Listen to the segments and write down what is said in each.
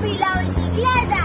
¡Papi, la bicicleta!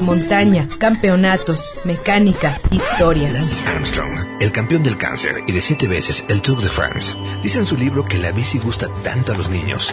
montaña, campeonatos, mecánica, historias. Lance Armstrong, el campeón del cáncer y de siete veces el Tour de France, dice en su libro que la bici gusta tanto a los niños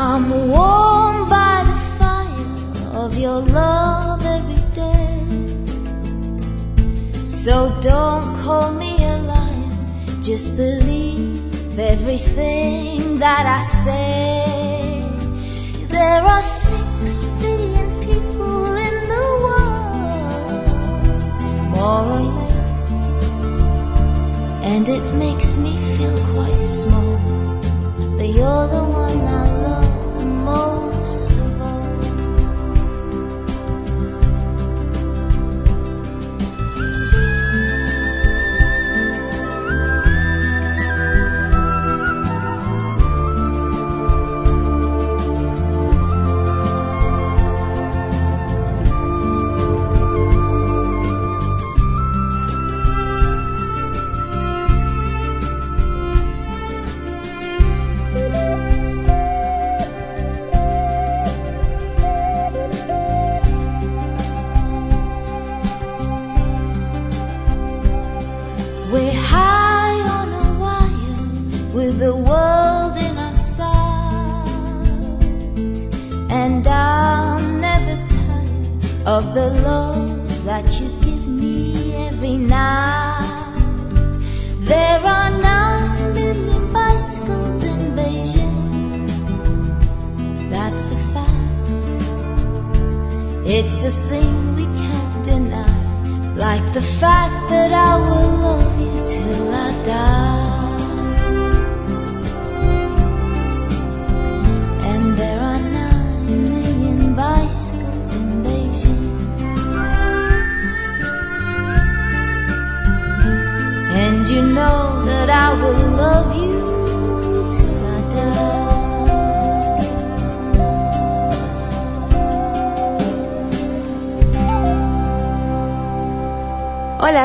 I'm warmed by the fire of your love every day. So don't call me a liar, just believe everything that I say. There are six billion people in the world, more or less, and it makes me feel quite small. But you're the one I 哦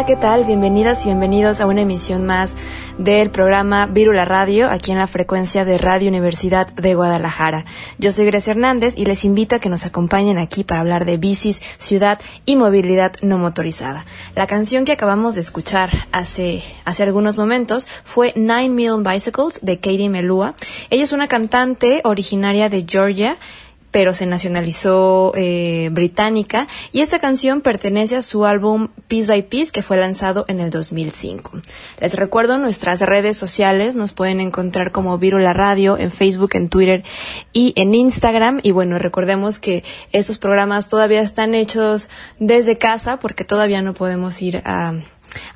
¿qué tal? Bienvenidas y bienvenidos a una emisión más del programa Virula Radio, aquí en la frecuencia de Radio Universidad de Guadalajara. Yo soy Grecia Hernández y les invito a que nos acompañen aquí para hablar de bicis, ciudad y movilidad no motorizada. La canción que acabamos de escuchar hace, hace algunos momentos fue Nine Million Bicycles de Katie Melua. Ella es una cantante originaria de Georgia pero se nacionalizó eh, británica y esta canción pertenece a su álbum Piece by Piece que fue lanzado en el 2005. Les recuerdo nuestras redes sociales, nos pueden encontrar como Virula Radio en Facebook, en Twitter y en Instagram y bueno, recordemos que estos programas todavía están hechos desde casa porque todavía no podemos ir a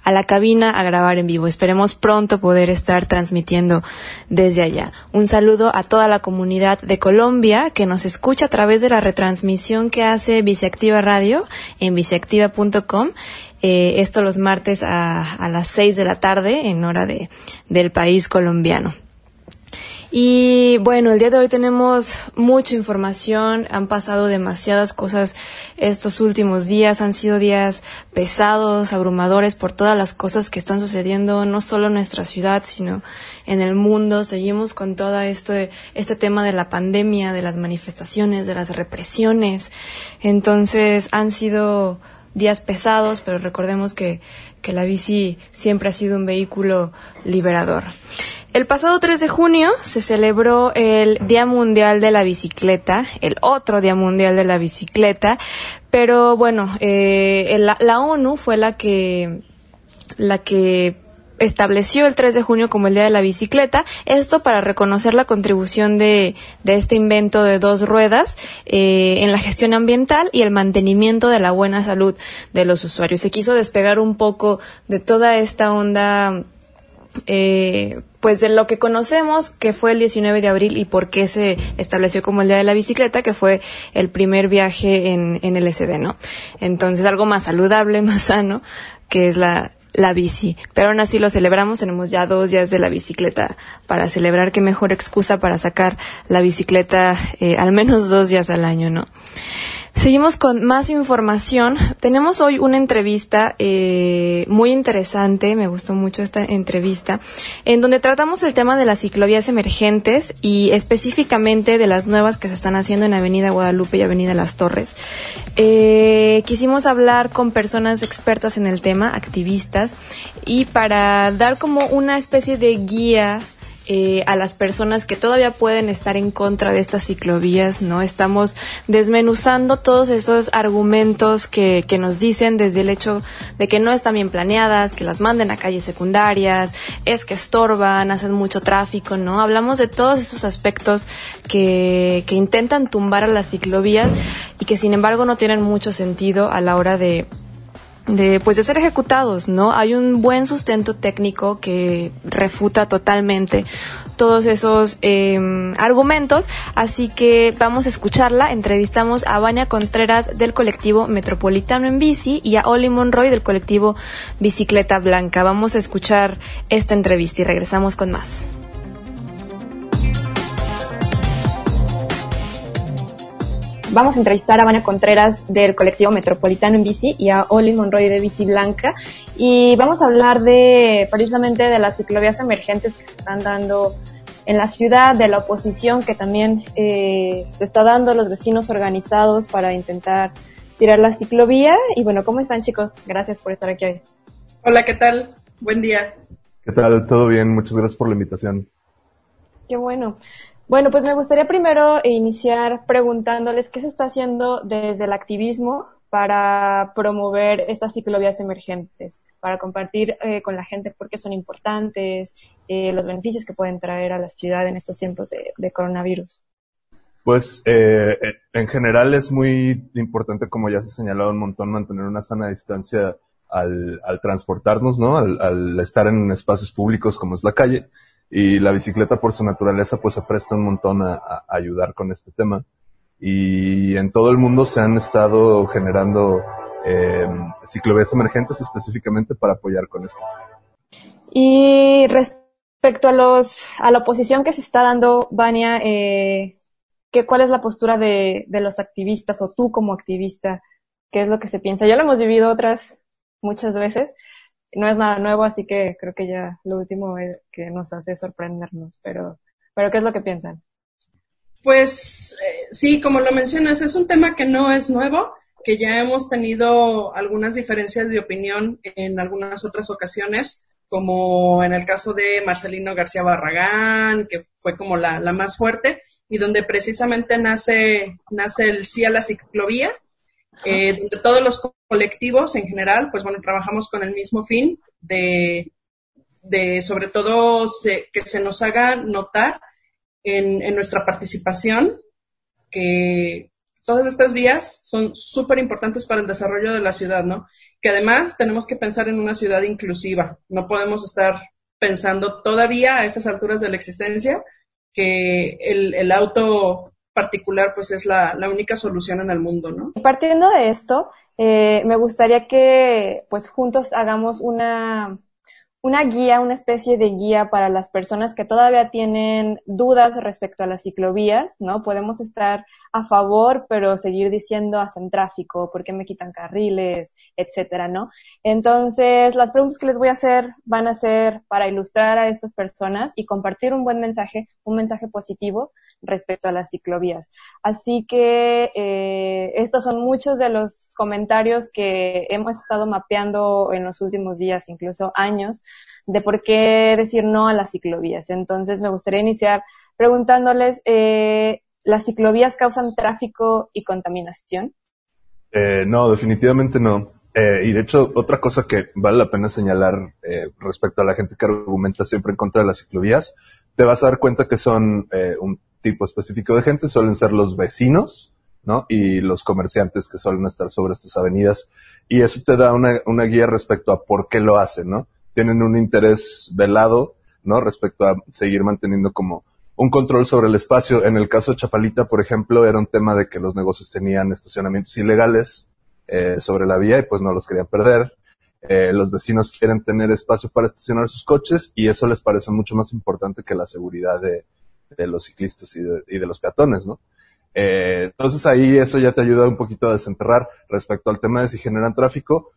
a la cabina a grabar en vivo. Esperemos pronto poder estar transmitiendo desde allá. Un saludo a toda la comunidad de Colombia que nos escucha a través de la retransmisión que hace Viceactiva Radio en viceactiva.com. Eh, esto los martes a, a las seis de la tarde en hora de, del país colombiano. Y bueno, el día de hoy tenemos mucha información, han pasado demasiadas cosas estos últimos días, han sido días pesados, abrumadores por todas las cosas que están sucediendo, no solo en nuestra ciudad, sino en el mundo. Seguimos con todo este, este tema de la pandemia, de las manifestaciones, de las represiones. Entonces han sido días pesados, pero recordemos que, que la bici siempre ha sido un vehículo liberador. El pasado 3 de junio se celebró el Día Mundial de la Bicicleta, el otro Día Mundial de la Bicicleta, pero bueno, eh, la, ONU fue la que la que estableció el 3 de junio como el Día de la Bicicleta, esto para reconocer la contribución de, de este invento de dos ruedas eh, en la gestión ambiental y el mantenimiento de la buena salud de los usuarios. Se quiso despegar un poco de toda esta onda eh, pues de lo que conocemos que fue el 19 de abril y por qué se estableció como el Día de la Bicicleta, que fue el primer viaje en, en LSD, ¿no? Entonces algo más saludable, más sano, que es la, la bici. Pero aún así lo celebramos, tenemos ya dos días de la bicicleta para celebrar, qué mejor excusa para sacar la bicicleta eh, al menos dos días al año, ¿no? Seguimos con más información. Tenemos hoy una entrevista eh, muy interesante, me gustó mucho esta entrevista, en donde tratamos el tema de las ciclovías emergentes y específicamente de las nuevas que se están haciendo en Avenida Guadalupe y Avenida Las Torres. Eh, quisimos hablar con personas expertas en el tema, activistas, y para dar como una especie de guía eh, a las personas que todavía pueden estar en contra de estas ciclovías, ¿no? Estamos desmenuzando todos esos argumentos que, que nos dicen desde el hecho de que no están bien planeadas, que las manden a calles secundarias, es que estorban, hacen mucho tráfico, ¿no? Hablamos de todos esos aspectos que, que intentan tumbar a las ciclovías y que sin embargo no tienen mucho sentido a la hora de de pues de ser ejecutados, ¿no? Hay un buen sustento técnico que refuta totalmente todos esos eh, argumentos, así que vamos a escucharla. Entrevistamos a Vania Contreras del colectivo Metropolitano en Bici y a Oli Monroy del colectivo Bicicleta Blanca. Vamos a escuchar esta entrevista y regresamos con más. Vamos a entrevistar a Vania Contreras del colectivo Metropolitano en Bici y a Oli Monroy de Bici Blanca y vamos a hablar de precisamente de las ciclovías emergentes que se están dando en la ciudad, de la oposición que también eh, se está dando a los vecinos organizados para intentar tirar la ciclovía y bueno, ¿cómo están chicos? Gracias por estar aquí hoy. Hola, ¿qué tal? Buen día. ¿Qué tal? ¿Todo bien? Muchas gracias por la invitación. Qué bueno. Bueno, pues me gustaría primero iniciar preguntándoles qué se está haciendo desde el activismo para promover estas ciclovías emergentes, para compartir eh, con la gente por qué son importantes, eh, los beneficios que pueden traer a la ciudad en estos tiempos de, coronavirus. Pues eh, en general es muy importante, como ya se ha señalado un montón, mantener una sana distancia al, transportarnos, ¿no? Al, al, estar en espacios públicos como es la calle y la bicicleta por su naturaleza pues se presta un montón a, ayudar con este tema y en todo el mundo se han estado generando eh, ciclovías emergentes específicamente para apoyar con esto. Y respecto a los a la oposición que se está dando, Vania, eh, ¿qué, ¿cuál es la postura de, de los activistas o tú como activista? ¿Qué es lo que se piensa? Ya lo hemos vivido otras muchas veces, no es nada nuevo, así que creo que ya lo último es que nos hace sorprendernos, pero, pero ¿qué es lo que piensan? Pues eh, sí, como lo mencionas, es un tema que no es nuevo, que ya hemos tenido algunas diferencias de opinión en algunas otras ocasiones, como en el caso de Marcelino García Barragán, que fue como la, la más fuerte, y donde precisamente nace, nace el sí a la ciclovía, eh, donde todos los colectivos en general, pues bueno, trabajamos con el mismo fin de, de sobre todo que se nos haga notar en, en nuestra participación que, Todas estas vías son súper importantes para el desarrollo de la ciudad, ¿no? Que además tenemos que pensar en una ciudad inclusiva. No podemos estar pensando todavía a estas alturas de la existencia que el, el auto particular pues es la, la, única solución en el mundo, ¿no? Partiendo de esto, eh, me gustaría que pues juntos hagamos una una guía, una especie de guía para las personas que todavía tienen dudas respecto a las ciclovías, ¿no? Podemos estar a favor, pero seguir diciendo hacen tráfico, por qué me quitan carriles, etcétera, ¿no? Entonces, las preguntas que les voy a hacer van a ser para ilustrar a estas personas y compartir un buen mensaje, un mensaje positivo respecto a las ciclovías. Así que eh, estos son muchos de los comentarios que hemos estado mapeando en los últimos días, incluso años, de por qué decir no a las ciclovías. Entonces, me gustaría iniciar preguntándoles, eh, ¿las ciclovías causan tráfico y contaminación? Eh, no, definitivamente no. Eh, y de hecho, otra cosa que vale la pena señalar eh, respecto a la gente que argumenta siempre en contra de las ciclovías, te vas a dar cuenta que son eh, un tipo específico de gente, suelen ser los vecinos, ¿no? Y los comerciantes que suelen estar sobre estas avenidas. Y eso te da una, una guía respecto a por qué lo hacen, ¿no? Tienen un interés velado, ¿no? Respecto a seguir manteniendo como un control sobre el espacio. En el caso de Chapalita, por ejemplo, era un tema de que los negocios tenían estacionamientos ilegales eh, sobre la vía y pues no los querían perder. Eh, los vecinos quieren tener espacio para estacionar sus coches y eso les parece mucho más importante que la seguridad de, de los ciclistas y de, y de, los peatones, ¿no? Eh, entonces ahí eso ya te ayuda un poquito a desenterrar respecto al tema de si generan tráfico.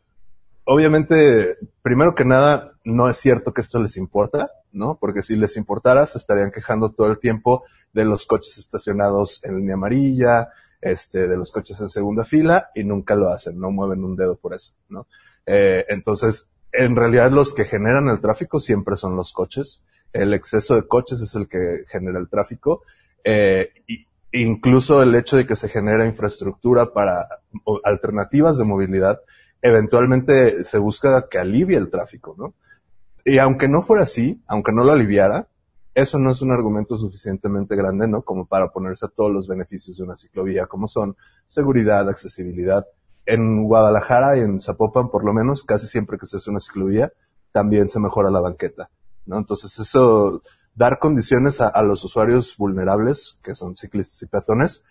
Obviamente, primero que nada, no es cierto que esto les importa, ¿no? Porque si les importara, se estarían quejando todo el tiempo de los coches estacionados en línea amarilla, este, de los coches en segunda fila y nunca lo hacen, no mueven un dedo por eso, ¿no? Eh, entonces, en realidad los que generan el tráfico siempre son los coches. El exceso de coches es el que genera el tráfico. Eh, y incluso el hecho de que se genera infraestructura para alternativas de movilidad, eventualmente se busca que alivie el tráfico, ¿no? Y aunque no fuera así, aunque no lo aliviara, eso no es un argumento suficientemente grande, ¿no? Como para oponerse a todos los beneficios de una ciclovía, como son seguridad, accesibilidad. En Guadalajara y en Zapopan, por lo menos, casi siempre que se hace una ciclovía, también se mejora la banqueta, ¿no? Entonces eso, dar condiciones a, a los usuarios vulnerables, que son ciclistas y peatones,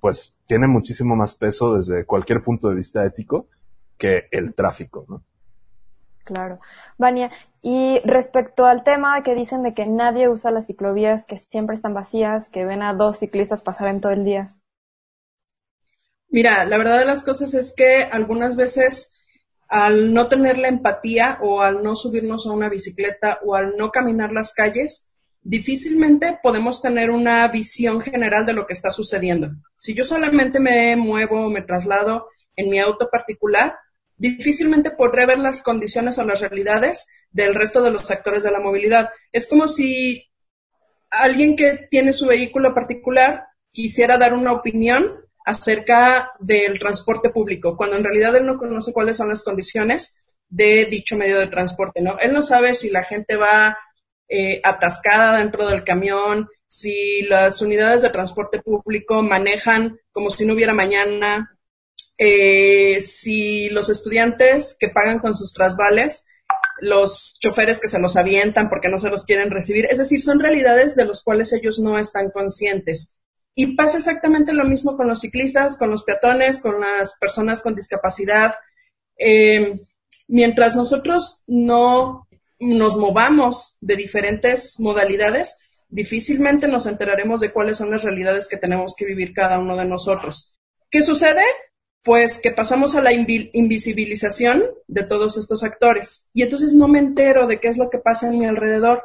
pues tiene muchísimo más peso desde cualquier punto de vista ético que el tráfico, ¿no? Claro. Vania, y respecto al tema que dicen de que nadie usa las ciclovías, que siempre están vacías, que ven a dos ciclistas pasar en todo el día. Mira, la verdad de las cosas es que algunas veces al no tener la empatía o al no subirnos a una bicicleta o al no caminar las calles, difícilmente podemos tener una visión general de lo que está sucediendo. Si yo solamente me muevo, me traslado en mi auto particular, difícilmente podré ver las condiciones o las realidades del resto de los actores de la movilidad. Es como si alguien que tiene su vehículo particular quisiera dar una opinión acerca del transporte público, cuando en realidad él no conoce cuáles son las condiciones de dicho medio de transporte, ¿no? Él no sabe si la gente va eh, atascada dentro del camión, si las unidades de transporte público manejan como si no hubiera mañana, eh, si los estudiantes que pagan con sus trasvales, los choferes que se los avientan porque no se los quieren recibir, es decir, son realidades de las cuales ellos no están conscientes. Y pasa exactamente lo mismo con los ciclistas, con los peatones, con las personas con discapacidad. Eh, mientras nosotros no nos movamos de diferentes modalidades, difícilmente nos enteraremos de cuáles son las realidades que tenemos que vivir cada uno de nosotros. ¿Qué sucede? Pues que pasamos a la invisibilización de todos estos actores. Y entonces no me entero de qué es lo que pasa en mi alrededor.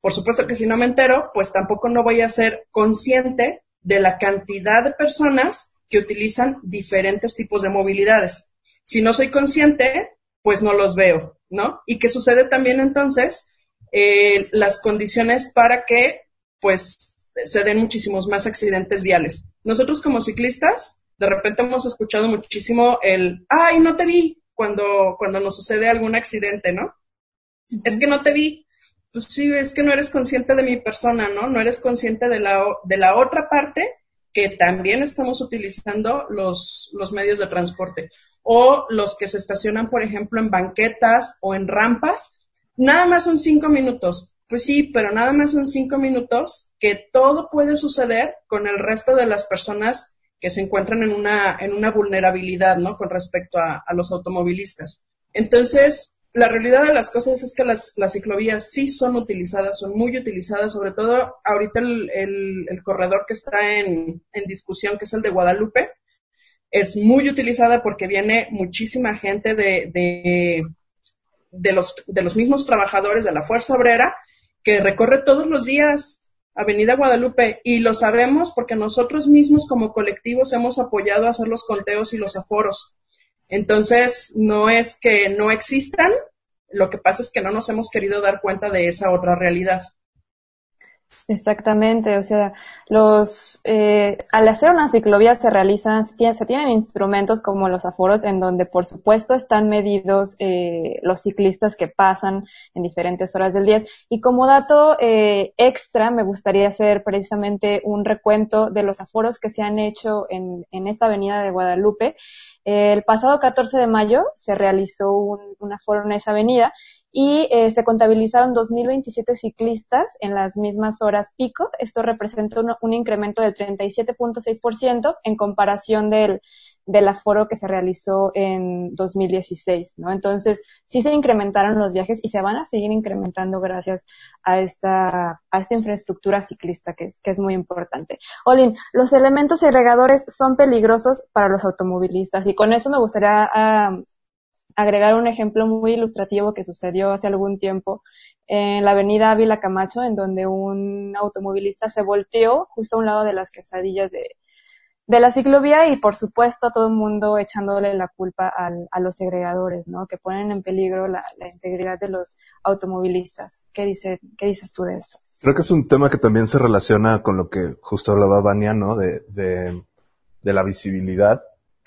Por supuesto que si no me entero, pues tampoco no voy a ser consciente de la cantidad de personas que utilizan diferentes tipos de movilidades. Si no soy consciente, pues no los veo, ¿no? Y qué sucede también entonces eh, las condiciones para que, pues, se den muchísimos más accidentes viales. Nosotros como ciclistas, de repente hemos escuchado muchísimo el, ay, no te vi cuando, cuando nos sucede algún accidente, ¿no? Es que no te vi. Pues sí, es que no eres consciente de mi persona, ¿no? No eres consciente de la, de la otra parte que también estamos utilizando los, los medios de transporte o los que se estacionan, por ejemplo, en banquetas o en rampas, nada más son cinco minutos. Pues sí, pero nada más son cinco minutos que todo puede suceder con el resto de las personas que se encuentran en una, en una vulnerabilidad, ¿no? Con respecto a, los automovilistas. Entonces, la realidad de las cosas es que las, las, ciclovías sí son utilizadas, son muy utilizadas, sobre todo ahorita el, el, corredor que está en, en, discusión, que es el de Guadalupe, es muy utilizada porque viene muchísima gente de, de, de, los, de los mismos trabajadores de la Fuerza Obrera que recorre todos los días Avenida Guadalupe, y lo sabemos porque nosotros mismos como colectivos hemos apoyado a hacer los conteos y los aforos. Entonces, no es que no existan, lo que pasa es que no nos hemos querido dar cuenta de esa otra realidad. Exactamente, o sea, los eh, al hacer una ciclovía se realizan, se tienen, instrumentos como los aforos en donde por supuesto están medidos eh, los ciclistas que pasan en diferentes horas del día. Y como dato eh, extra, me gustaría hacer precisamente un recuento de los aforos que se han hecho en, en esta avenida de Guadalupe. El pasado 14 de mayo se realizó un, un aforo en esa avenida y eh, se contabilizaron 2.027 ciclistas en las mismas horas pico. Esto representa un, incremento del 37.6% en comparación del, del aforo que se realizó en 2016, ¿no? Entonces, sí se incrementaron los viajes y se van a seguir incrementando gracias a esta, a esta infraestructura ciclista que es, que es muy importante. Olin, los elementos segregadores son peligrosos para los automovilistas y con eso me gustaría ah, agregar un ejemplo muy ilustrativo que sucedió hace algún tiempo en la avenida Ávila Camacho, en donde un automovilista se volteó justo a un lado de las quesadillas de, de la ciclovía y por supuesto todo el mundo echándole la culpa al, a los segregadores, ¿no? Que ponen en peligro la, integridad de los automovilistas. ¿Qué, dice, ¿Qué dices tú de eso? Creo que es un tema que también se relaciona con lo que justo hablaba Vania, ¿no? De, de la visibilidad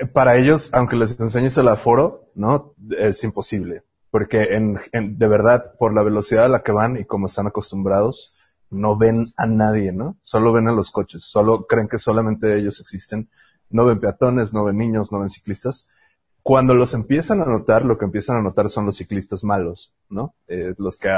para ellos, aunque les enseñes el aforo, ¿no? Es imposible. Porque en, de verdad, por la velocidad a la que van y como están acostumbrados, no ven a nadie, ¿no? Solo ven a los coches, solo creen que solamente ellos existen. No ven peatones, no ven niños, no ven ciclistas. Cuando los empiezan a notar, lo que empiezan a notar son los ciclistas malos, ¿no? Eh, los que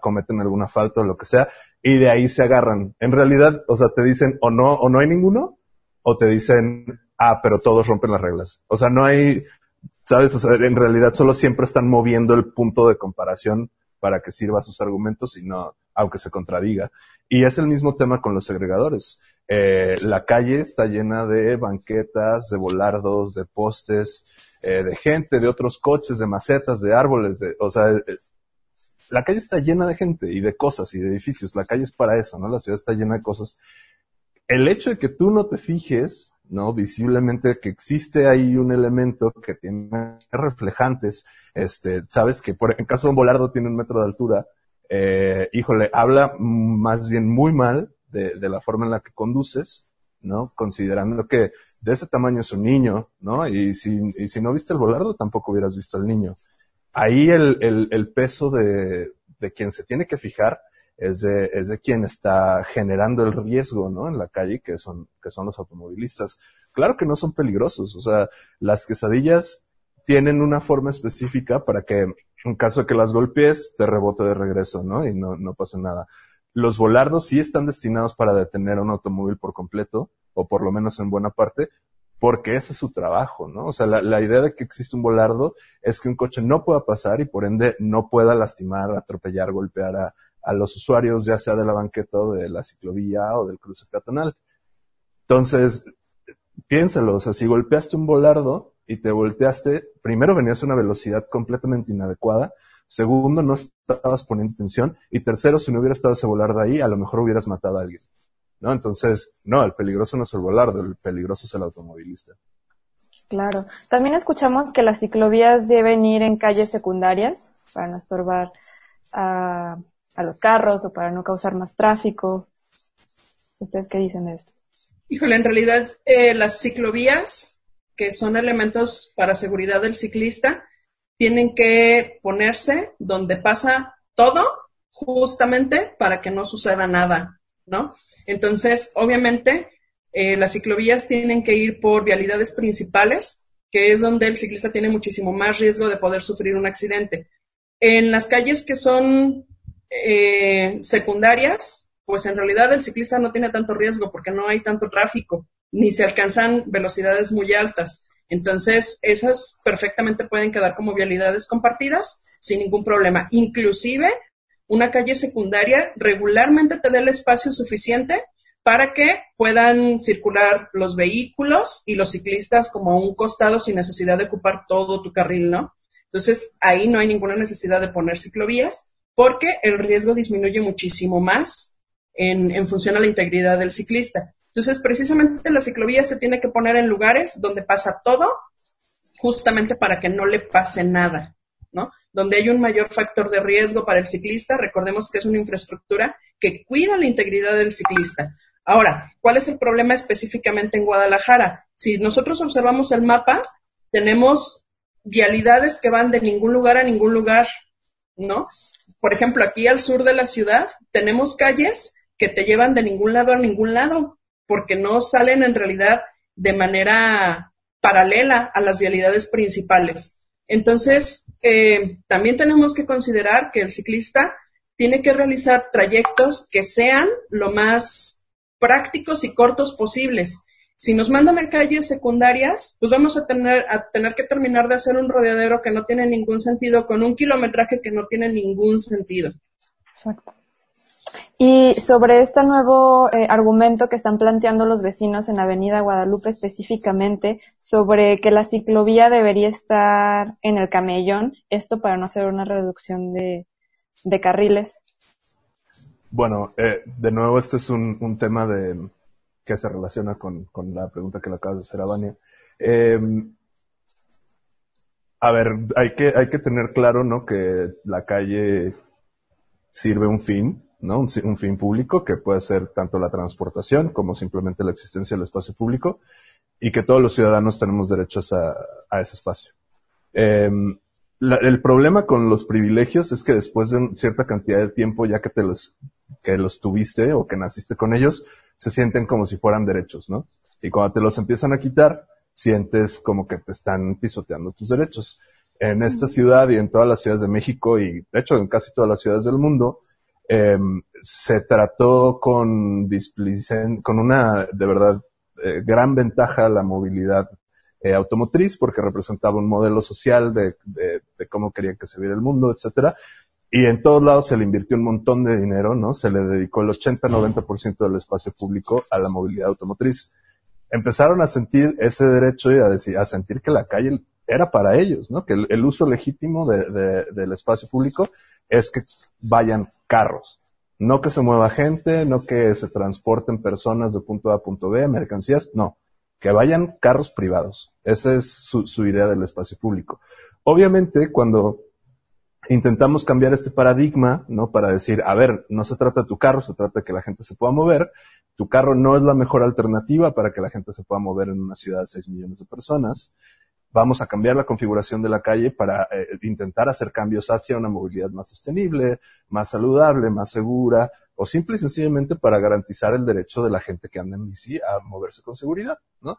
cometen alguna falta o lo que sea, y de ahí se agarran. En realidad, o sea, te dicen o no, o no hay ninguno, o te dicen ah, pero todos rompen las reglas. O sea, no hay, ¿sabes? En realidad solo siempre están moviendo el punto de comparación para que sirva sus argumentos y no, aunque se contradiga. Y es el mismo tema con los segregadores. Eh, la calle está llena de banquetas, de volardos, de postes, eh, de gente, de otros coches, de macetas, de árboles, de, o sea, eh, la calle está llena de gente y de cosas y de edificios. La calle es para eso, ¿no? La ciudad está llena de cosas. El hecho de que tú no te fijes ¿no? Visiblemente que existe ahí un elemento que tiene reflejantes, este, sabes que por, en caso de un volardo tiene un metro de altura, eh, híjole, habla más bien muy mal de, de, la forma en la que conduces, ¿no? Considerando que de ese tamaño es un niño, ¿no? Y si, y si no viste el volardo, tampoco hubieras visto al niño. Ahí el, el, el peso de, de quien se tiene que fijar es de, es de quien está generando el riesgo, ¿no? En la calle, que son, que son los automovilistas. Claro que no son peligrosos, o sea, las quesadillas tienen una forma específica para que en caso de que las golpees, te rebote de regreso, ¿no? Y no, no pase nada. Los volardos sí están destinados para detener a un automóvil por completo, o por lo menos en buena parte, porque ese es su trabajo, ¿no? O sea, la, la, idea de que existe un volardo es que un coche no pueda pasar y por ende no pueda lastimar, atropellar, golpear a, a los usuarios, ya sea de la banqueta o de la ciclovía o del cruce peatonal. Entonces, piénsalo, o sea, si golpeaste un volardo y te volteaste, primero venías a una velocidad completamente inadecuada, segundo, no estabas poniendo atención, y tercero, si no hubiera estado ese volardo ahí, a lo mejor hubieras matado a alguien. ¿No? Entonces, no, el peligroso no es el volardo, el peligroso es el automovilista. Claro. También escuchamos que las ciclovías deben ir en calles secundarias para no estorbar a a los carros o para no causar más tráfico. ¿Ustedes qué dicen de esto? Híjole, en realidad eh, las ciclovías, que son elementos para seguridad del ciclista, tienen que ponerse donde pasa todo justamente para que no suceda nada, ¿no? Entonces, obviamente, eh, las ciclovías tienen que ir por vialidades principales, que es donde el ciclista tiene muchísimo más riesgo de poder sufrir un accidente. En las calles que son eh, secundarias, pues en realidad el ciclista no tiene tanto riesgo porque no hay tanto tráfico, ni se alcanzan velocidades muy altas. Entonces, esas perfectamente pueden quedar como vialidades compartidas sin ningún problema. Inclusive, una calle secundaria regularmente te da el espacio suficiente para que puedan circular los vehículos y los ciclistas como a un costado sin necesidad de ocupar todo tu carril, ¿no? Entonces, ahí no hay ninguna necesidad de poner ciclovías porque el riesgo disminuye muchísimo más en, función a la integridad del ciclista. Entonces, precisamente la ciclovía se tiene que poner en lugares donde pasa todo, justamente para que no le pase nada, ¿no? Donde hay un mayor factor de riesgo para el ciclista, recordemos que es una infraestructura que cuida la integridad del ciclista. Ahora, ¿cuál es el problema específicamente en Guadalajara? Si nosotros observamos el mapa, tenemos vialidades que van de ningún lugar a ningún lugar, ¿no? Por ejemplo, aquí al sur de la ciudad tenemos calles que te llevan de ningún lado a ningún lado, porque no salen en realidad de manera paralela a las vialidades principales. Entonces, eh, también tenemos que considerar que el ciclista tiene que realizar trayectos que sean lo más prácticos y cortos posibles. Si nos mandan a calles secundarias, pues vamos a tener, a tener que terminar de hacer un rodeadero que no tiene ningún sentido, con un kilometraje que no tiene ningún sentido. Exacto. Y sobre este nuevo eh, argumento que están planteando los vecinos en Avenida Guadalupe específicamente, sobre que la ciclovía debería estar en el camellón, esto para no hacer una reducción de, de carriles. Bueno, eh, de nuevo, este es un, un, tema de que se relaciona con, la pregunta que le acabas de hacer a Vania. Eh, a ver, hay que, tener claro, ¿no? Que la calle sirve un fin, ¿no? Un, fin público que puede ser tanto la transportación como simplemente la existencia del espacio público y que todos los ciudadanos tenemos derechos a, a ese espacio. La, el problema con los privilegios es que después de cierta cantidad de tiempo, ya que te los, que los tuviste o que naciste con ellos, se sienten como si fueran derechos, ¿no? Y cuando te los empiezan a quitar, sientes como que te están pisoteando tus derechos. En esta ciudad y en todas las ciudades de México y de hecho en casi todas las ciudades del mundo, eh, se trató con con una de verdad eh, gran ventaja la movilidad eh, automotriz porque representaba un modelo social de, de, de, cómo querían que se viera el mundo, etcétera. Y en todos lados se le invirtió un montón de dinero, ¿no? Se le dedicó el 80-90% del espacio público a la movilidad automotriz. Empezaron a sentir ese derecho y a, decir, a sentir que la calle era para ellos, ¿no? Que el, uso legítimo de, de, del espacio público es que vayan carros. No que se mueva gente, no que se transporten personas de punto A a punto B, mercancías, no que vayan carros privados. Esa es su, su, idea del espacio público. Obviamente, cuando intentamos cambiar este paradigma, ¿no? Para decir, a ver, no se trata de tu carro, se trata de que la gente se pueda mover. Tu carro no es la mejor alternativa para que la gente se pueda mover en una ciudad de 6 millones de personas. Vamos a cambiar la configuración de la calle para eh, intentar hacer cambios hacia una movilidad más sostenible, más saludable, más segura, o simple y sencillamente para garantizar el derecho de la gente que anda en bici a moverse con seguridad, ¿no?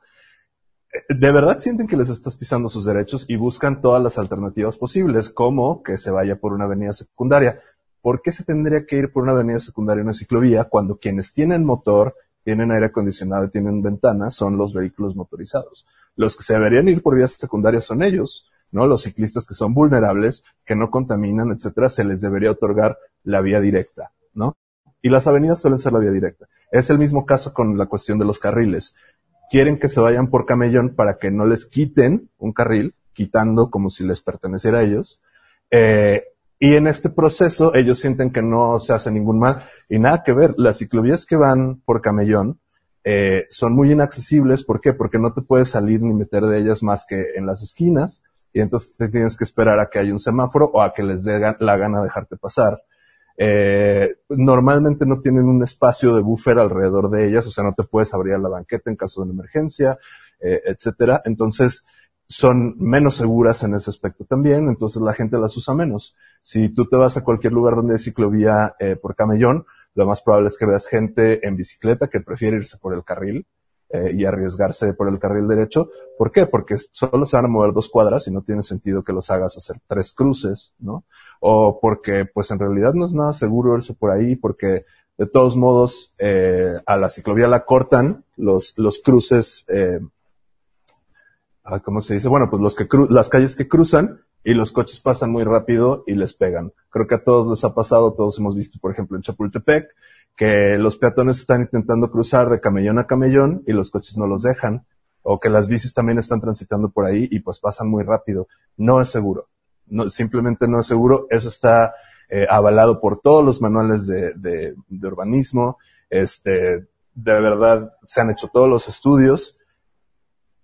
De verdad sienten que les estás pisando sus derechos y buscan todas las alternativas posibles, como que se vaya por una avenida secundaria. ¿Por qué se tendría que ir por una avenida secundaria una ciclovía cuando quienes tienen motor, tienen aire acondicionado y tienen ventanas son los vehículos motorizados? Los que se deberían ir por vías secundarias son ellos, ¿no? Los ciclistas que son vulnerables, que no contaminan, etcétera, se les debería otorgar la vía directa, ¿no? y las avenidas suelen ser la vía directa. Es el mismo caso con la cuestión de los carriles. Quieren que se vayan por camellón para que no les quiten un carril, quitando como si les perteneciera a ellos. Eh, y en este proceso ellos sienten que no se hace ningún mal y nada que ver. Las ciclovías que van por camellón eh, son muy inaccesibles. ¿Por qué? Porque no te puedes salir ni meter de ellas más que en las esquinas y entonces te tienes que esperar a que haya un semáforo o a que les dé la gana dejarte pasar. Eh, normalmente no tienen un espacio de buffer alrededor de ellas, o sea, no te puedes abrir la banqueta en caso de una emergencia, eh, etcétera. Entonces, son menos seguras en ese aspecto también, entonces la gente las usa menos. Si tú te vas a cualquier lugar donde hay ciclovía eh, por camellón, lo más probable es que veas gente en bicicleta que prefiere irse por el carril, eh, y arriesgarse por el carril derecho. ¿Por qué? Porque solo se van a mover dos cuadras y no tiene sentido que los hagas hacer tres cruces, ¿no? O porque, pues en realidad no es nada seguro irse por ahí, porque de todos modos, eh, a la ciclovía la cortan los, los cruces, eh, ah, ¿cómo se dice? Bueno, pues los que las calles que cruzan y los coches pasan muy rápido y les pegan. Creo que a todos les ha pasado, todos hemos visto, por ejemplo, en Chapultepec, que los peatones están intentando cruzar de camellón a camellón y los coches no los dejan, o que las bicis también están transitando por ahí y pues pasan muy rápido. No es seguro. No, simplemente no es seguro. Eso está eh, avalado por todos los manuales de, de, de urbanismo. Este, de verdad, se han hecho todos los estudios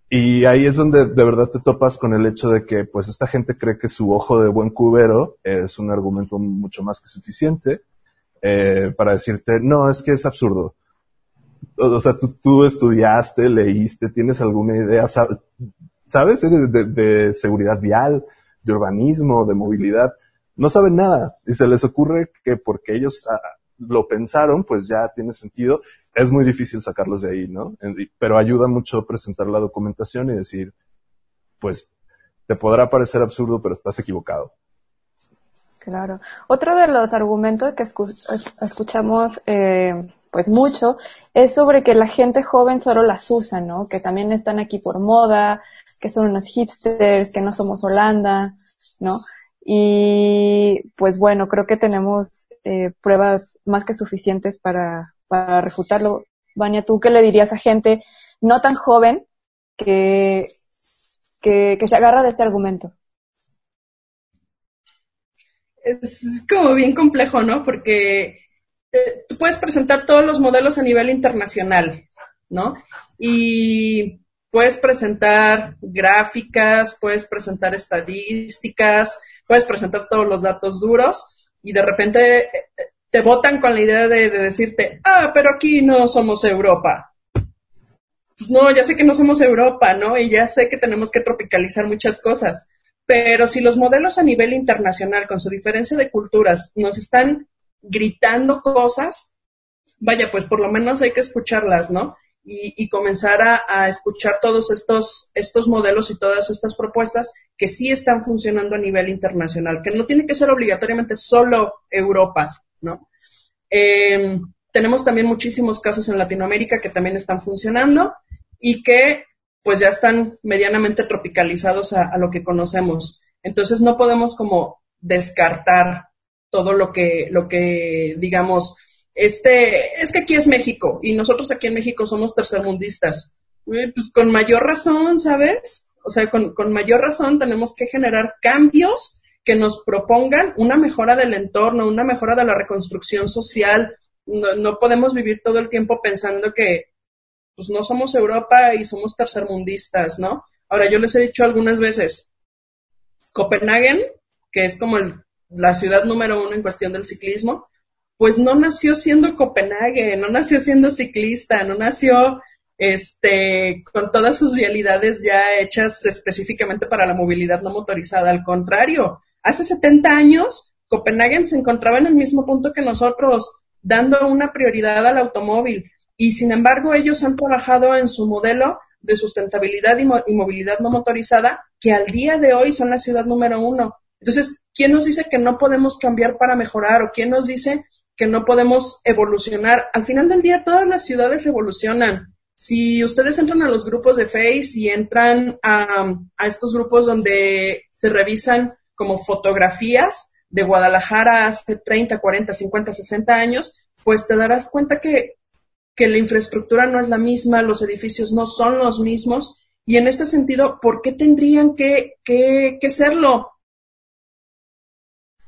y ahí es donde de verdad te topas con el hecho de que pues esta gente cree que su ojo de buen cubero es un argumento mucho más que suficiente eh, para decirte, no, es que es absurdo. O, sea, tú, tú, estudiaste, leíste, tienes alguna idea, sabes, de, de, seguridad vial, de urbanismo, de movilidad. No saben nada y se les ocurre que porque ellos lo pensaron, pues ya tiene sentido es muy difícil sacarlos de ahí, ¿no? Pero ayuda mucho presentar la documentación y decir, pues, te podrá parecer absurdo, pero estás equivocado. Claro. Otro de los argumentos que escuchamos, eh, pues mucho, es sobre que la gente joven solo las usa, ¿no? Que también están aquí por moda, que son unos hipsters, que no somos Holanda, ¿no? Y pues bueno, creo que tenemos eh, pruebas más que suficientes para, para refutarlo. Vania, ¿tú qué le dirías a gente no tan joven que, que, se agarra de este argumento? Es como bien complejo, ¿no? Porque eh, tú puedes presentar todos los modelos a nivel internacional, ¿no? Y puedes presentar gráficas, puedes presentar estadísticas, puedes presentar todos los datos duros y de repente eh, te votan con la idea de, decirte, ah, pero aquí no somos Europa. Pues no, ya sé que no somos Europa, ¿no? Y ya sé que tenemos que tropicalizar muchas cosas. Pero si los modelos a nivel internacional, con su diferencia de culturas, nos están gritando cosas, vaya, pues por lo menos hay que escucharlas, ¿no? Y, comenzar a, a, escuchar todos estos, estos modelos y todas estas propuestas que sí están funcionando a nivel internacional, que no tiene que ser obligatoriamente solo Europa, ¿no? Em, tenemos también muchísimos casos en Latinoamérica que también están funcionando y que pues ya están medianamente tropicalizados a, lo que conocemos. Entonces no podemos como descartar todo lo que, lo que digamos, este, es que aquí es México y nosotros aquí en México somos tercermundistas. Pues con mayor razón, ¿sabes? O sea, con, con mayor razón tenemos que generar cambios que nos propongan una mejora del entorno, una mejora de la reconstrucción social. No, podemos vivir todo el tiempo pensando que pues no somos Europa y somos tercermundistas, ¿no? Ahora, yo les he dicho algunas veces, Copenhagen, que es como la ciudad número uno en cuestión del ciclismo, pues no nació siendo Copenhague, no nació siendo ciclista, no nació este, con todas sus vialidades ya hechas específicamente para la movilidad no motorizada. Al contrario, Hace 70 años, Copenhague se encontraba en el mismo punto que nosotros, dando una prioridad al automóvil. Y sin embargo, ellos han trabajado en su modelo de sustentabilidad y, movilidad no motorizada, que al día de hoy son la ciudad número uno. Entonces, ¿quién nos dice que no podemos cambiar para mejorar o quién nos dice que no podemos evolucionar? Al final del día, todas las ciudades evolucionan. Si ustedes entran a los grupos de Face y entran a, a estos grupos donde se revisan como fotografías de Guadalajara hace 30, 40, 50, 60 años, pues te darás cuenta que, que la infraestructura no es la misma, los edificios no son los mismos, y en este sentido, ¿por qué tendrían que, que, que serlo?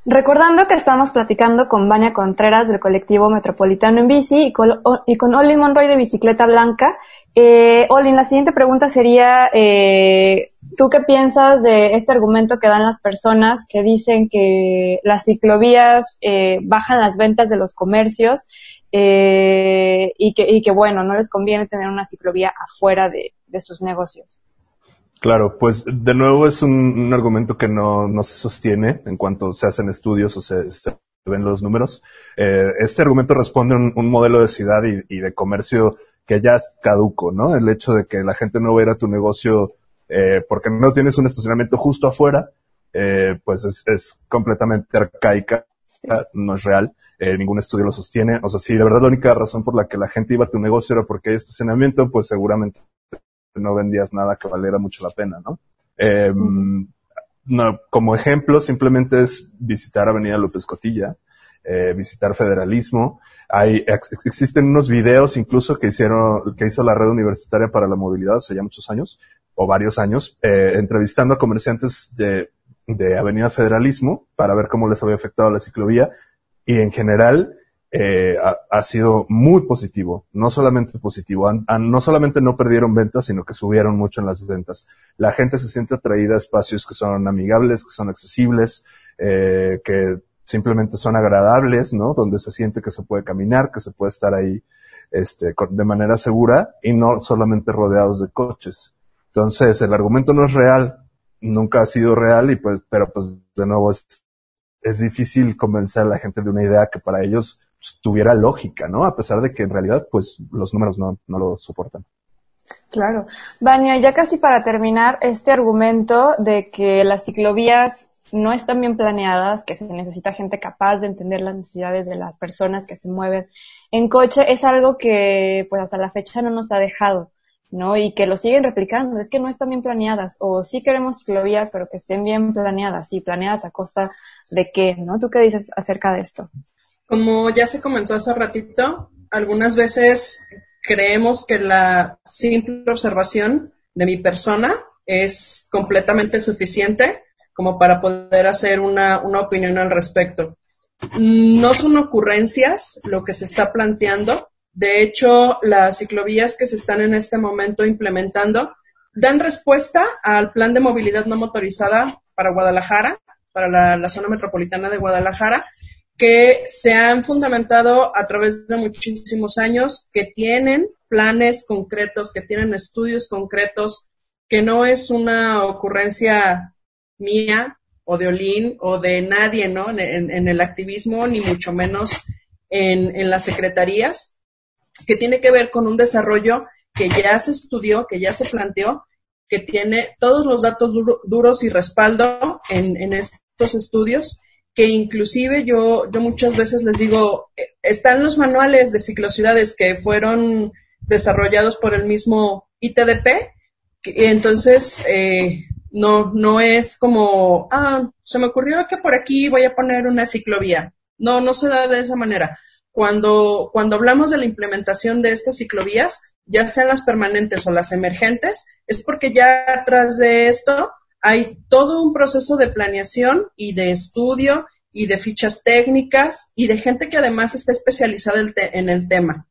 Recordando que estamos platicando con Vania Contreras del colectivo Metropolitano en Bici y con, Olin Monroy de Bicicleta Blanca. Eh, Olin, la siguiente pregunta sería, eh, ¿tú qué piensas de este argumento que dan las personas que dicen que las ciclovías eh, bajan las ventas de los comercios eh, y, que, y que, bueno, no les conviene tener una ciclovía afuera de sus negocios? Claro, pues de nuevo es un, argumento que no, no, se sostiene en cuanto se hacen estudios o se, ven los números. Eh, este argumento responde a un, modelo de ciudad y, de comercio que ya es caduco, ¿no? El hecho de que la gente no va a ir a tu negocio eh, porque no tienes un estacionamiento justo afuera, eh, pues es, es, completamente arcaica, no es real, eh, ningún estudio lo sostiene. O sea, si de verdad la única razón por la que la gente iba a tu negocio era porque hay estacionamiento, pues seguramente no vendías nada que valiera mucho la pena, ¿no? Eh, no, como ejemplo, simplemente es visitar Avenida López Cotilla, eh, visitar federalismo. Hay, ex, existen unos videos incluso que hicieron, que hizo la red universitaria para la movilidad hace ya muchos años, o varios años, eh, entrevistando a comerciantes de, de Avenida Federalismo para ver cómo les había afectado la ciclovía. Y en general, eh, ha, sido muy positivo, no solamente positivo, no solamente no perdieron ventas, sino que subieron mucho en las ventas. La gente se siente atraída a espacios que son amigables, que son accesibles, eh, que simplemente son agradables, ¿no? Donde se siente que se puede caminar, que se puede estar ahí, este, de manera segura y no solamente rodeados de coches. Entonces, el argumento no es real, nunca ha sido real y pues, pero pues de nuevo es, es difícil convencer a la gente de una idea que para ellos tuviera lógica, ¿no? A pesar de que en realidad, pues, los números no, no lo soportan. Claro. Vania, ya casi para terminar, este argumento de que las ciclovías no están bien planeadas, que se necesita gente capaz de entender las necesidades de las personas que se mueven en coche, es algo que, pues, hasta la fecha no nos ha dejado. ¿no? Y que lo siguen replicando, es que no están bien planeadas, o sí queremos ciclovías, pero que estén bien planeadas, y planeadas a costa de qué, ¿no? ¿Tú qué dices acerca de esto? Como ya se comentó hace ratito, algunas veces creemos que la simple observación de mi persona es completamente suficiente como para poder hacer una, una opinión al respecto. No son ocurrencias lo que se está planteando. De hecho, las ciclovías que se están en este momento implementando dan respuesta al plan de movilidad no motorizada para Guadalajara, para la, la zona metropolitana de Guadalajara, que se han fundamentado a través de muchísimos años, que tienen planes concretos, que tienen estudios concretos, que no es una ocurrencia mía o de Olin o de nadie, ¿no? En, en el activismo, ni mucho menos en, en, las secretarías, que tiene que ver con un desarrollo que ya se estudió, que ya se planteó, que tiene todos los datos duro, duros y respaldo en, en estos estudios que inclusive yo, yo muchas veces les digo, eh, están los manuales de ciclociudades que fueron desarrollados por el mismo ITDP, entonces eh, no, no es como, ah, se me ocurrió que por aquí voy a poner una ciclovía. No, no se da de esa manera. Cuando, cuando hablamos de la implementación de estas ciclovías, ya sean las permanentes o las emergentes, es porque ya atrás de esto hay todo un proceso de planeación y de estudio y de fichas técnicas y de gente que además está especializada en el tema.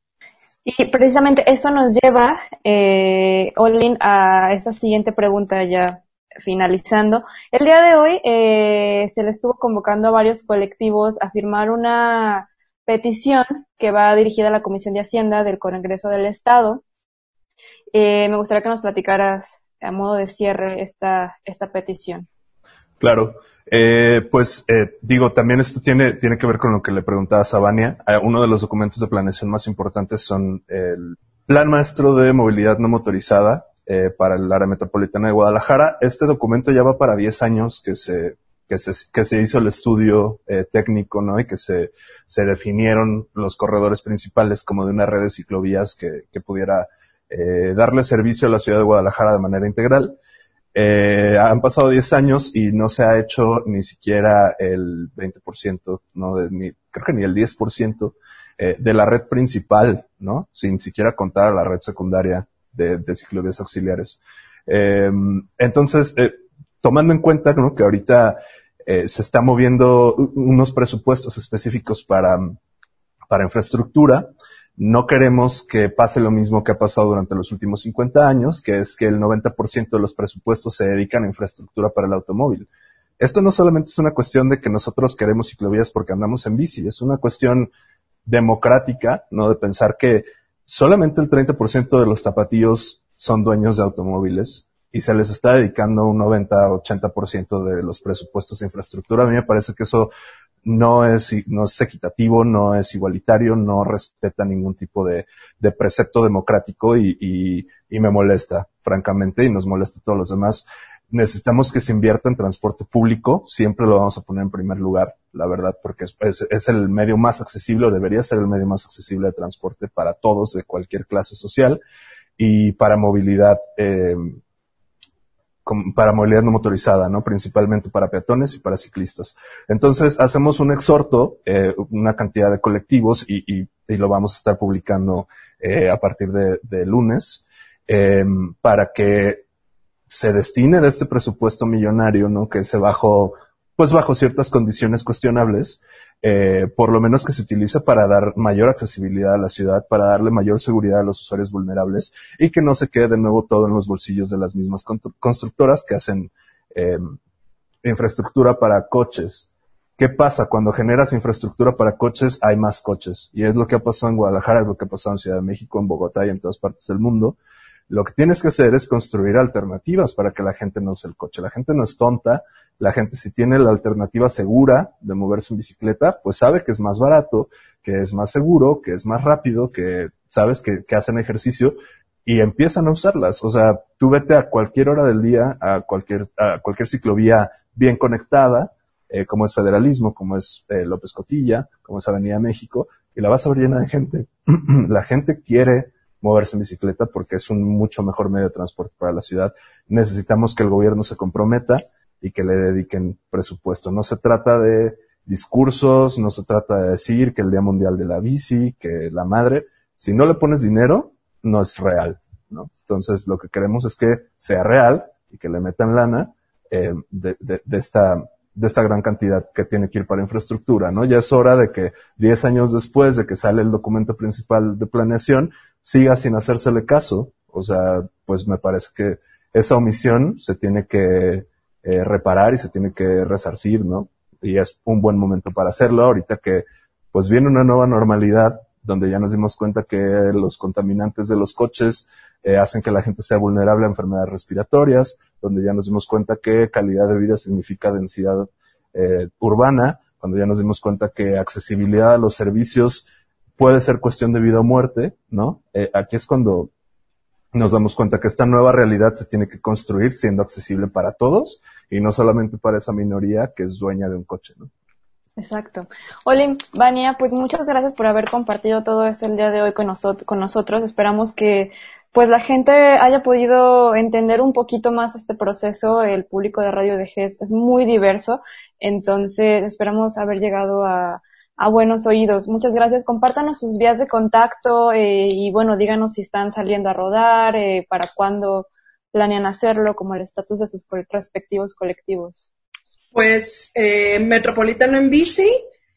Y precisamente eso nos lleva, eh, Olin, a esta siguiente pregunta ya finalizando. El día de hoy eh, se le estuvo convocando a varios colectivos a firmar una petición que va dirigida a la Comisión de Hacienda del Congreso del Estado. Eh, me gustaría que nos platicaras a modo de cierre esta, esta petición. Claro, eh, pues eh, digo, también esto tiene, tiene que ver con lo que le preguntaba a Sabania. Eh, uno de los documentos de planeación más importantes son el Plan Maestro de Movilidad No Motorizada eh, para el área metropolitana de Guadalajara. Este documento ya va para 10 años que se, que se, que se hizo el estudio eh, técnico, ¿no? Y que se, se definieron los corredores principales como de una red de ciclovías que, que pudiera eh, darle servicio a la ciudad de Guadalajara de manera integral. Eh, han pasado 10 años y no se ha hecho ni siquiera el 20%, no de, ni, creo que ni el 10% eh, de la red principal, ¿no? Sin siquiera contar a la red secundaria de, de ciclovías auxiliares. Eh, entonces, tomando en cuenta ¿no? que ahorita eh, se está moviendo unos presupuestos específicos para, para infraestructura, no queremos que pase lo mismo que ha pasado durante los últimos 50 años, que es que el 90% de los presupuestos se dedican a infraestructura para el automóvil. Esto no solamente es una cuestión de que nosotros queremos ciclovías porque andamos en bici, es una cuestión democrática, ¿no? De pensar que solamente el 30% de los tapatíos son dueños de automóviles y se les está dedicando un 90-80% de los presupuestos de infraestructura. A mí me parece que eso no es, no es equitativo, no es igualitario, no respeta ningún tipo de, de precepto democrático y, y, y, me molesta, francamente, y nos molesta a todos los demás. Necesitamos que se invierta en transporte público, siempre lo vamos a poner en primer lugar, la verdad, porque es, es, es el medio más accesible, o debería ser el medio más accesible de transporte para todos de cualquier clase social y para movilidad eh, para movilidad no motorizada, ¿no? Principalmente para peatones y para ciclistas. Entonces, hacemos un exhorto, eh, una cantidad de colectivos y, y, lo vamos a estar publicando eh, a partir de, lunes, eh, para que se destine de este presupuesto millonario, ¿no? Que se bajó, pues bajo ciertas condiciones cuestionables, eh, por lo menos que se utilice para dar mayor accesibilidad a la ciudad, para darle mayor seguridad a los usuarios vulnerables y que no se quede de nuevo todo en los bolsillos de las mismas constructoras que hacen eh, infraestructura para coches. ¿Qué pasa? Cuando generas infraestructura para coches, hay más coches. Y es lo que ha pasado en Guadalajara, es lo que ha pasado en Ciudad de México, en Bogotá y en todas partes del mundo. Lo que tienes que hacer es construir alternativas para que la gente no use el coche. La gente no es tonta. La gente si tiene la alternativa segura de moverse en bicicleta, pues sabe que es más barato, que es más seguro, que es más rápido, que sabes que, que hacen ejercicio y empiezan a usarlas. O sea, tú vete a cualquier hora del día, a cualquier, a cualquier ciclovía bien conectada, eh, como es Federalismo, como es eh, López Cotilla, como es Avenida México, y la vas a ver llena de gente. la gente quiere moverse en bicicleta porque es un mucho mejor medio de transporte para la ciudad. Necesitamos que el gobierno se comprometa y que le dediquen presupuesto. No se trata de discursos, no se trata de decir que el Día Mundial de la Bici, que la madre, si no le pones dinero, no es real, ¿no? Entonces lo que queremos es que sea real y que le metan lana eh, de, de, de, esta de esta gran cantidad que tiene que ir para infraestructura, ¿no? Ya es hora de que 10 años después de que sale el documento principal de planeación, siga sin hacérsele caso. O sea, pues me parece que esa omisión se tiene que eh, reparar y se tiene que resarcir, ¿no? Y es un buen momento para hacerlo ahorita que pues viene una nueva normalidad donde ya nos dimos cuenta que los contaminantes de los coches eh, hacen que la gente sea vulnerable a enfermedades respiratorias, donde ya nos dimos cuenta que calidad de vida significa densidad eh, urbana, cuando ya nos dimos cuenta que accesibilidad a los servicios puede ser cuestión de vida o muerte, ¿no? Eh, aquí es cuando nos damos cuenta que esta nueva realidad se tiene que construir siendo accesible para todos y no solamente para esa minoría que es dueña de un coche, ¿no? Exacto. Olim, Vania, pues muchas gracias por haber compartido todo esto el día de hoy con, nosotros, con nosotros. Esperamos que pues la gente haya podido entender un poquito más este proceso. El público de Radio de GES es muy diverso, entonces esperamos haber llegado a, a buenos oídos. Muchas gracias. Compártanos sus vías de contacto eh, y bueno, díganos si están saliendo a rodar, eh, para cuándo planean hacerlo, como el estatus de sus respectivos colectivos. Pues eh, Metropolitano en bici,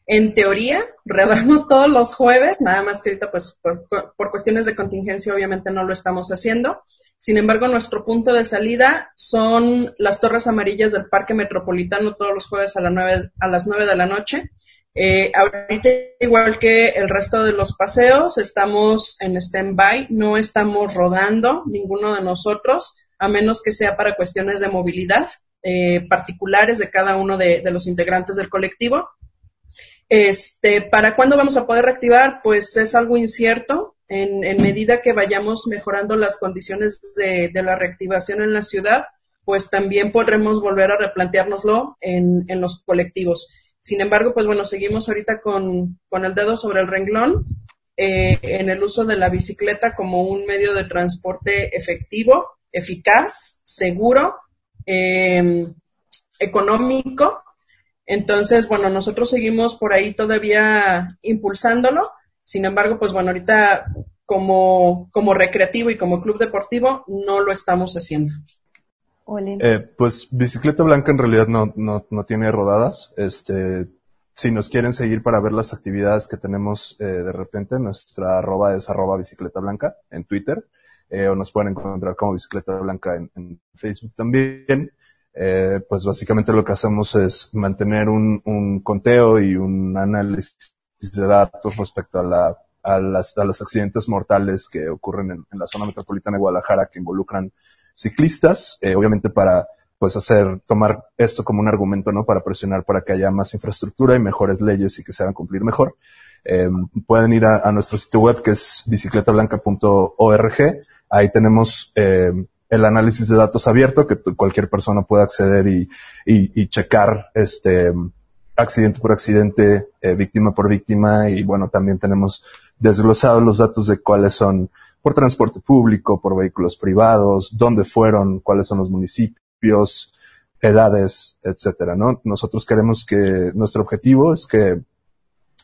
en teoría, rodamos todos los jueves, nada más que ahorita pues por, por, cuestiones de contingencia obviamente no lo estamos haciendo. Sin embargo, nuestro punto de salida son las torres amarillas del Parque Metropolitano todos los jueves a, las nueve, a las 9 de la noche. Eh, ahorita, igual que el resto de los paseos, estamos en stand-by, no estamos rodando ninguno de nosotros, a menos que sea para cuestiones de movilidad eh, particulares de cada uno de los integrantes del colectivo. Este, ¿Para cuándo vamos a poder reactivar? Pues es algo incierto. En, en medida que vayamos mejorando las condiciones de, de, la reactivación en la ciudad, pues también podremos volver a replanteárnoslo en, los colectivos. Sin embargo, pues bueno, seguimos ahorita con, con el dedo sobre el renglón eh, en el uso de la bicicleta como un medio de transporte efectivo, eficaz, seguro, eh, económico entonces, bueno, nosotros seguimos por ahí todavía impulsándolo. Sin embargo, pues bueno, ahorita como, como recreativo y como club deportivo no lo estamos haciendo. Eh, pues Bicicleta Blanca en realidad no, no, no, tiene rodadas. Este, si nos quieren seguir para ver las actividades que tenemos eh, de repente, nuestra arroba es arroba bicicleta blanca en Twitter, eh, o nos pueden encontrar como bicicleta blanca en, en Facebook también eh, pues básicamente lo que hacemos es mantener un, un, conteo y un análisis de datos respecto a, la, a, las, a los accidentes mortales que ocurren en, la zona metropolitana de Guadalajara que involucran ciclistas, eh, obviamente para pues hacer, tomar esto como un argumento, ¿no? Para presionar para que haya más infraestructura y mejores leyes y que se hagan cumplir mejor. Eh, pueden ir a, nuestro sitio web que es bicicletablanca.org. Ahí tenemos eh, el análisis de datos abierto que cualquier persona puede acceder y, y, y checar este accidente por accidente, eh, víctima por víctima y bueno, también tenemos desglosados los datos de cuáles son por transporte público, por vehículos privados, dónde fueron, cuáles son los municipios, edades, etcétera, ¿no? Nosotros queremos que nuestro objetivo es que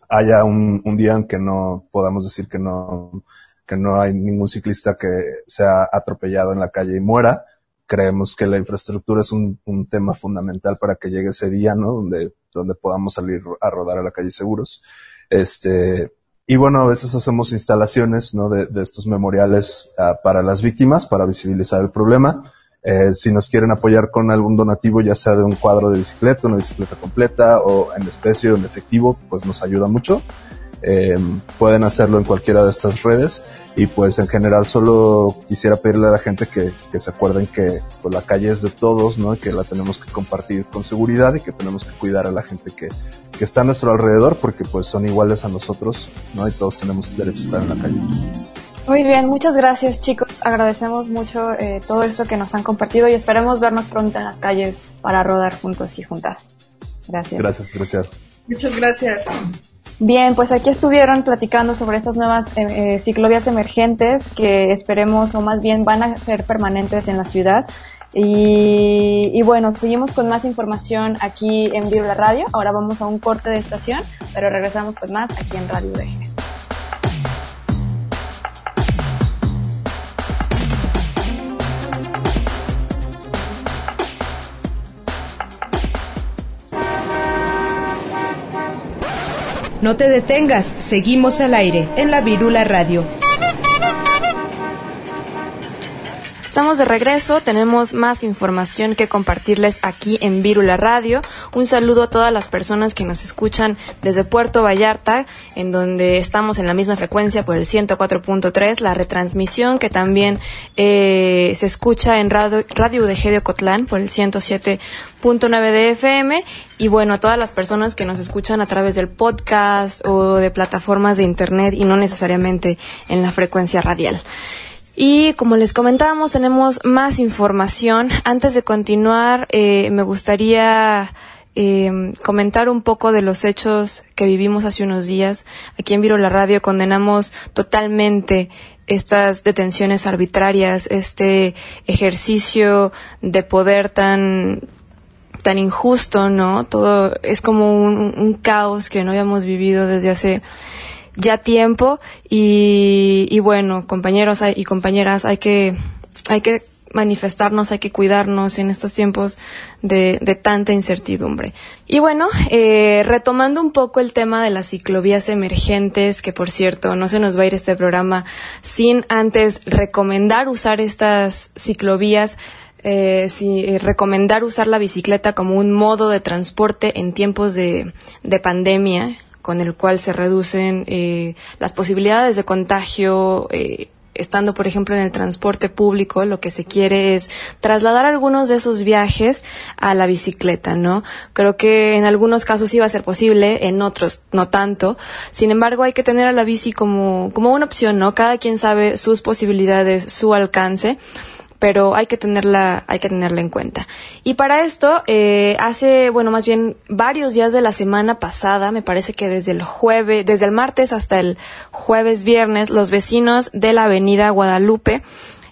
haya un, un día en que no podamos decir que no, que no hay ningún ciclista que sea atropellado en la calle y muera. Creemos que la infraestructura es un, tema fundamental para que llegue ese día, ¿no? Donde, donde podamos salir a rodar a la calle seguros. Este, y bueno, a veces hacemos instalaciones, ¿no? De, estos memoriales uh, para las víctimas, para visibilizar el problema. Eh, si nos quieren apoyar con algún donativo, ya sea de un cuadro de bicicleta, una bicicleta completa o en especie o en efectivo, pues nos ayuda mucho. Eh, pueden hacerlo en cualquiera de estas redes y pues en general solo quisiera pedirle a la gente que, que se acuerden que pues, la calle es de todos, ¿no? que la tenemos que compartir con seguridad y que tenemos que cuidar a la gente que, que está a nuestro alrededor porque pues son iguales a nosotros, ¿no? Y todos tenemos el derecho a estar en la calle. Muy bien, muchas gracias chicos. Agradecemos mucho eh, todo esto que nos han compartido y esperemos vernos pronto en las calles para rodar juntos y juntas. Gracias. Gracias, gracias. Muchas gracias. Bien, pues aquí estuvieron platicando sobre estas nuevas eh, eh, ciclovías emergentes que esperemos o más bien van a ser permanentes en la ciudad. Y, bueno, seguimos con más información aquí en Vivo la Radio. Ahora vamos a un corte de estación, pero regresamos con más aquí en Radio DG. No te detengas, seguimos al aire en la Virula Radio. Estamos de regreso, tenemos más información que compartirles aquí en Virula Radio. Un saludo a todas las personas que nos escuchan desde Puerto Vallarta, en donde estamos en la misma frecuencia por el 104.3, la retransmisión que también eh, se escucha en Radio, radio de Gedio Cotlán por el 107.9 de FM y bueno, a todas las personas que nos escuchan a través del podcast o de plataformas de internet y no necesariamente en la frecuencia radial. Y como les comentábamos, tenemos más información. Antes de continuar, eh, me gustaría eh, comentar un poco de los hechos que vivimos hace unos días. Aquí en Viro la Radio condenamos totalmente estas detenciones arbitrarias, este ejercicio de poder tan tan injusto, ¿no? Todo es como un, un caos que no habíamos vivido desde hace ya tiempo y, y bueno, compañeros y compañeras, hay que, hay que manifestarnos, hay que cuidarnos en estos tiempos de, tanta incertidumbre. Y bueno, eh, retomando un poco el tema de las ciclovías emergentes, que por cierto, no se nos va a ir este programa sin antes recomendar usar estas ciclovías eh, si, eh, recomendar usar la bicicleta como un modo de transporte en tiempos de pandemia con el cual se reducen eh, las posibilidades de contagio. Eh, estando, por ejemplo, en el transporte público, lo que se quiere es trasladar algunos de esos viajes a la bicicleta, ¿no? Creo que en algunos casos sí va a ser posible, en otros no tanto. Sin embargo, hay que tener a la bici como, como una opción, ¿no? Cada quien sabe sus posibilidades, su alcance pero hay que tenerla, hay que tenerla en cuenta. Y para esto, eh, hace, bueno, más bien varios días de la semana pasada, me parece que desde el jueves, desde el martes hasta el jueves viernes, los vecinos de la avenida Guadalupe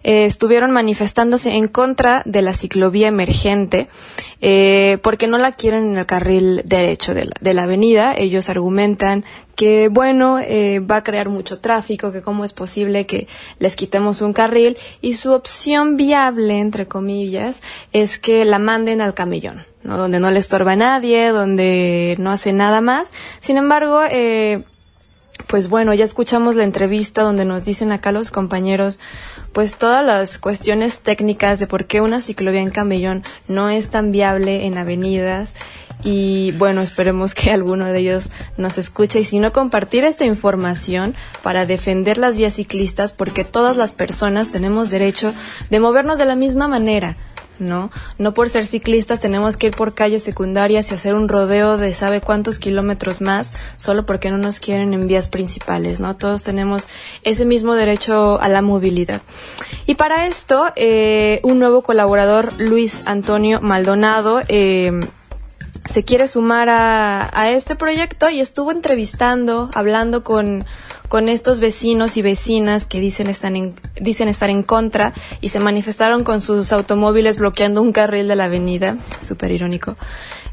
eh, estuvieron manifestándose en contra de la ciclovía emergente eh, porque no la quieren en el carril derecho de la, de la avenida. Ellos argumentan que, bueno, eh, va a crear mucho tráfico, que cómo es posible que les quitemos un carril y su opción viable, entre comillas, es que la manden al camellón. ¿no? donde no le estorba a nadie, donde no hace nada más. Sin embargo, eh, pues bueno, ya escuchamos la entrevista donde nos dicen acá los compañeros, pues todas las cuestiones técnicas de por qué una ciclovía en camellón no es tan viable en avenidas. Y bueno, esperemos que alguno de ellos nos escuche y si no compartir esta información para defender las vías ciclistas porque todas las personas tenemos derecho de movernos de la misma manera ¿no? No por ser ciclistas tenemos que ir por calles secundarias y hacer un rodeo de sabe cuántos kilómetros más solo porque no nos quieren en vías principales, ¿no? Todos tenemos ese mismo derecho a la movilidad. Y para esto, eh, un nuevo colaborador, Luis Antonio Maldonado, eh, se quiere sumar a, a este proyecto y estuvo entrevistando, hablando con con estos vecinos y vecinas que dicen, están en, dicen estar en contra y se manifestaron con sus automóviles bloqueando un carril de la avenida. Súper irónico.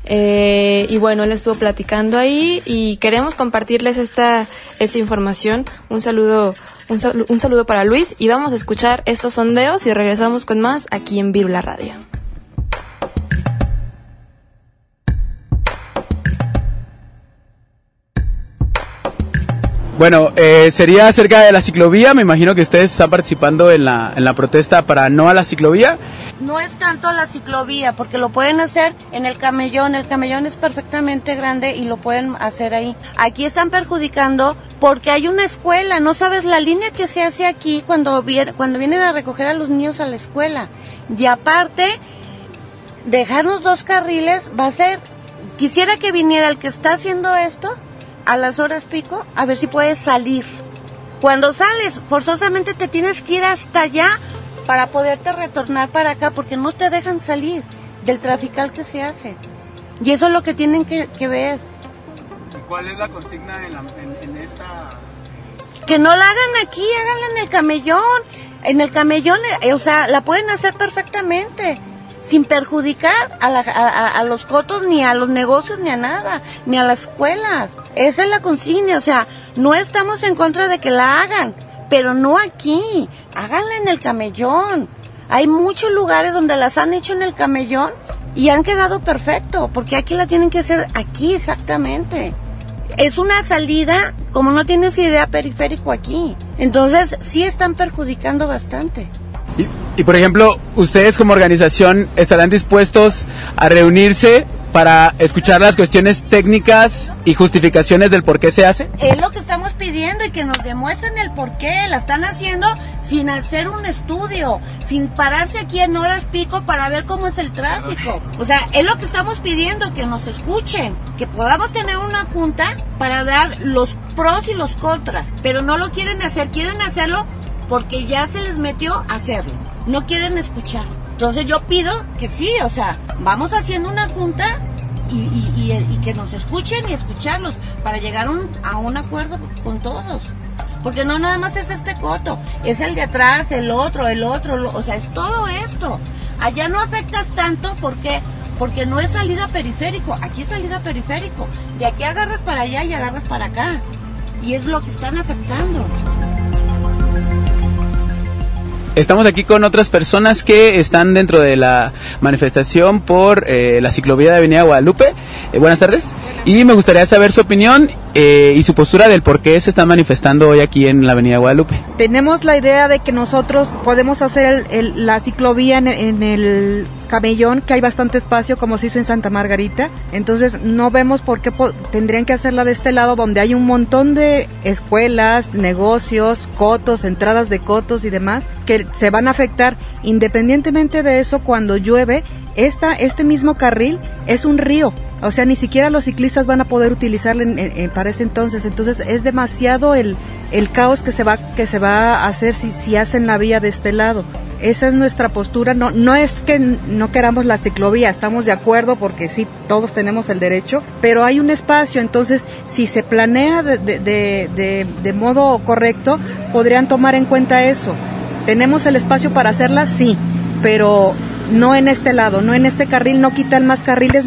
Eh, y bueno, él estuvo platicando ahí y queremos compartirles esta, esta información. Un saludo, un, un saludo para Luis y vamos a escuchar estos sondeos y regresamos con más aquí en Virula Radio. Bueno, eh, sería acerca de la ciclovía. Me imagino que ustedes están participando en la, en la protesta para no a la ciclovía. No es tanto la ciclovía, porque lo pueden hacer en el camellón. El camellón es perfectamente grande y lo pueden hacer ahí. Aquí están perjudicando porque hay una escuela. No sabes la línea que se hace aquí cuando, cuando vienen a recoger a los niños a la escuela. Y aparte, dejarnos dos carriles va a ser... Quisiera que viniera el que está haciendo esto a las horas pico a ver si puedes salir. Cuando sales, forzosamente te tienes que ir hasta allá para poderte retornar para acá porque no te dejan salir del trafical que se hace. Y eso es lo que tienen que, ver. ¿Y cuál es la consigna en, esta...? Que no la hagan aquí, háganla en el camellón. En el camellón, eh, o sea, la pueden hacer perfectamente sin perjudicar a, los cotos, ni a los negocios, ni a nada, ni a las escuelas. Esa es la consigna, o sea, no estamos en contra de que la hagan, pero no aquí, háganla en el camellón. Hay muchos lugares donde las han hecho en el camellón y han quedado perfecto, porque aquí la tienen que hacer aquí exactamente. Es una salida, como no tienes idea, periférico aquí. Entonces, sí están perjudicando bastante. Y, por ejemplo, ustedes como organización estarán dispuestos a reunirse para escuchar las cuestiones técnicas y justificaciones del por qué se hace? Es lo que estamos pidiendo y que nos demuestren el por qué. La están haciendo sin hacer un estudio, sin pararse aquí en horas pico para ver cómo es el tráfico. O sea, es lo que estamos pidiendo, que nos escuchen, que podamos tener una junta para dar los pros y los contras. Pero no lo quieren hacer, quieren hacerlo porque ya se les metió a hacerlo. No quieren escuchar. Entonces yo pido que sí, o sea, vamos haciendo una junta y, que nos escuchen y escucharlos para llegar a un acuerdo con todos. Porque no nada más es este coto, es el de atrás, el otro, el otro, o sea, es todo esto. Allá no afectas tanto porque porque no es salida periférico, aquí es salida periférico. De aquí agarras para allá y agarras para acá. Y es lo que están afectando. Estamos aquí con otras personas que están dentro de la manifestación por eh, la ciclovía de Avenida Guadalupe. Eh, buenas tardes. Y me gustaría saber su opinión eh, y su postura del por qué se están manifestando hoy aquí en la Avenida Guadalupe. Tenemos la idea de que nosotros podemos hacer la ciclovía en, el camellón, que hay bastante espacio como se hizo en Santa Margarita. Entonces no vemos por qué tendrían que hacerla de este lado donde hay un montón de escuelas, negocios, cotos, entradas de cotos y demás que se van a afectar. Independientemente de eso, cuando llueve, esta, este mismo carril es un río o sea, ni siquiera los ciclistas van a poder utilizarlo para ese entonces. Entonces es demasiado el, el caos que se va que se va a hacer si, si hacen la vía de este lado. Esa es nuestra postura. No, no es que no queramos la ciclovía, estamos de acuerdo porque sí, todos tenemos el derecho, pero hay un espacio. Entonces, si se planea de, de, de, de modo correcto, podrían tomar en cuenta eso. ¿Tenemos el espacio para hacerla? Sí, pero no en este lado, no en este carril, no quitan más carriles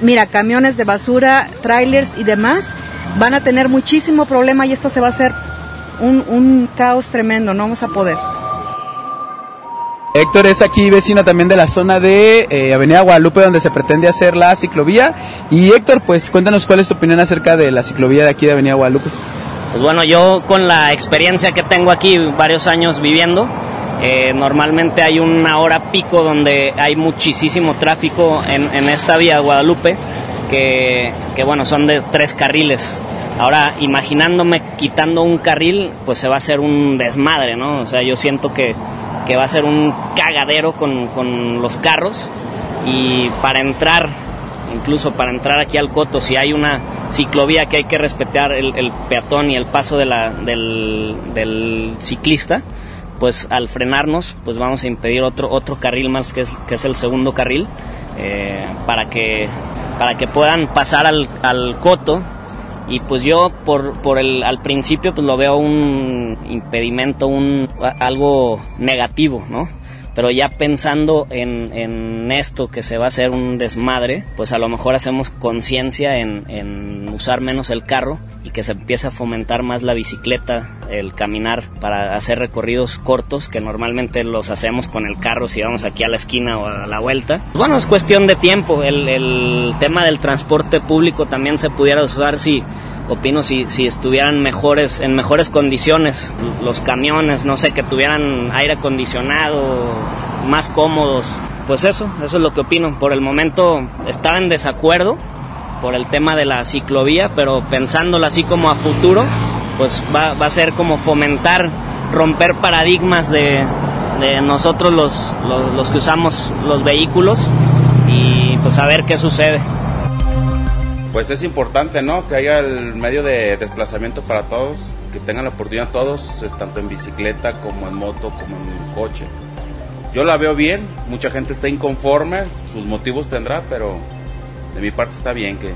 mira, camiones de basura, trailers y demás van a tener muchísimo problema y esto se va a hacer un, caos tremendo, no vamos a poder. Héctor es aquí vecino también de la zona de eh, Avenida Guadalupe donde se pretende hacer la ciclovía. Y Héctor, pues cuéntanos cuál es tu opinión acerca de la ciclovía de aquí de Avenida Guadalupe. Pues bueno, yo con la experiencia que tengo aquí, varios años viviendo, eh, normalmente hay una hora pico donde hay muchísimo tráfico en, esta vía Guadalupe, que, bueno, son de tres carriles. Ahora, imaginándome quitando un carril, pues se va a hacer un desmadre, ¿no? O sea, yo siento que, que va a ser un cagadero con, con los carros y para entrar incluso para entrar aquí al Coto, si hay una ciclovía que hay que respetar el, peatón y el paso de la, del, ciclista, pues al frenarnos, pues vamos a impedir otro, otro carril más que es, que es el segundo carril, eh, para, que, para que puedan pasar al, al Coto. Y pues yo por, por el, al principio pues lo veo un impedimento, un, algo negativo, ¿no? Pero ya pensando en, en, esto que se va a hacer un desmadre, pues a lo mejor hacemos conciencia en, en, usar menos el carro y que se empiece a fomentar más la bicicleta, el caminar para hacer recorridos cortos que normalmente los hacemos con el carro si vamos aquí a la esquina o a la vuelta. Bueno, es cuestión de tiempo, el, el tema del transporte público también se pudiera usar si opino si, si estuvieran mejores, en mejores condiciones los camiones, no sé, que tuvieran aire acondicionado, más cómodos. Pues eso, eso es lo que opino. Por el momento estaba en desacuerdo por el tema de la ciclovía, pero pensándolo así como a futuro, pues va, va a ser como fomentar, romper paradigmas de, de nosotros los, los, los que usamos los vehículos y pues a ver qué sucede pues es importante, ¿no? Que haya el medio de desplazamiento para todos, que tengan la oportunidad todos, tanto en bicicleta como en moto, como en coche. Yo la veo bien, mucha gente está inconforme, sus motivos tendrá, pero de mi parte está bien que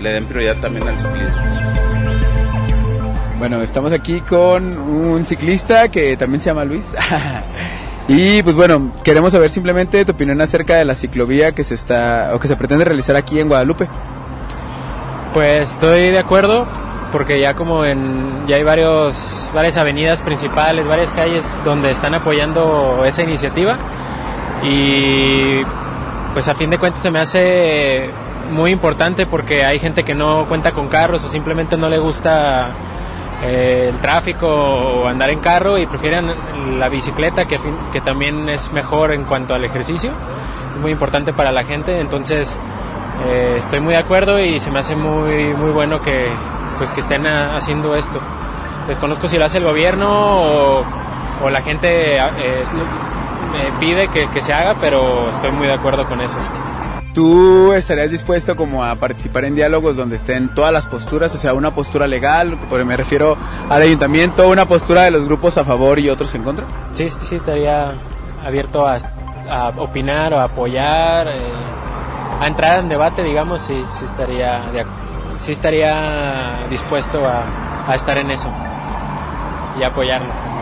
le den prioridad también al ciclismo. Bueno, estamos aquí con un ciclista que también se llama Luis. y pues bueno, queremos saber simplemente tu opinión acerca de la ciclovía que se está o que se pretende realizar aquí en Guadalupe. Pues estoy de acuerdo porque ya como ya hay varios varias avenidas principales, varias calles donde están apoyando esa iniciativa. Y pues a fin de cuentas se me hace muy importante porque hay gente que no cuenta con carros o simplemente no le gusta eh, el tráfico o andar en carro y prefieren la bicicleta que, que también es mejor en cuanto al ejercicio, es muy importante para la gente, entonces eh, estoy muy de acuerdo y se me hace muy, muy bueno que, pues, que estén haciendo esto. Desconozco si lo hace el gobierno o, o la gente eh, pide que, que se haga, pero estoy muy de acuerdo con eso. ¿Tú estarías dispuesto como a participar en diálogos donde estén todas las posturas, o sea, una postura legal, porque me refiero al ayuntamiento, una postura de los grupos a favor y otros en contra? Sí, sí, estaría abierto a, a opinar o a apoyar. Eh, a entrar en debate, digamos, sí, estaría, sí estaría dispuesto a estar en eso y apoyarlo.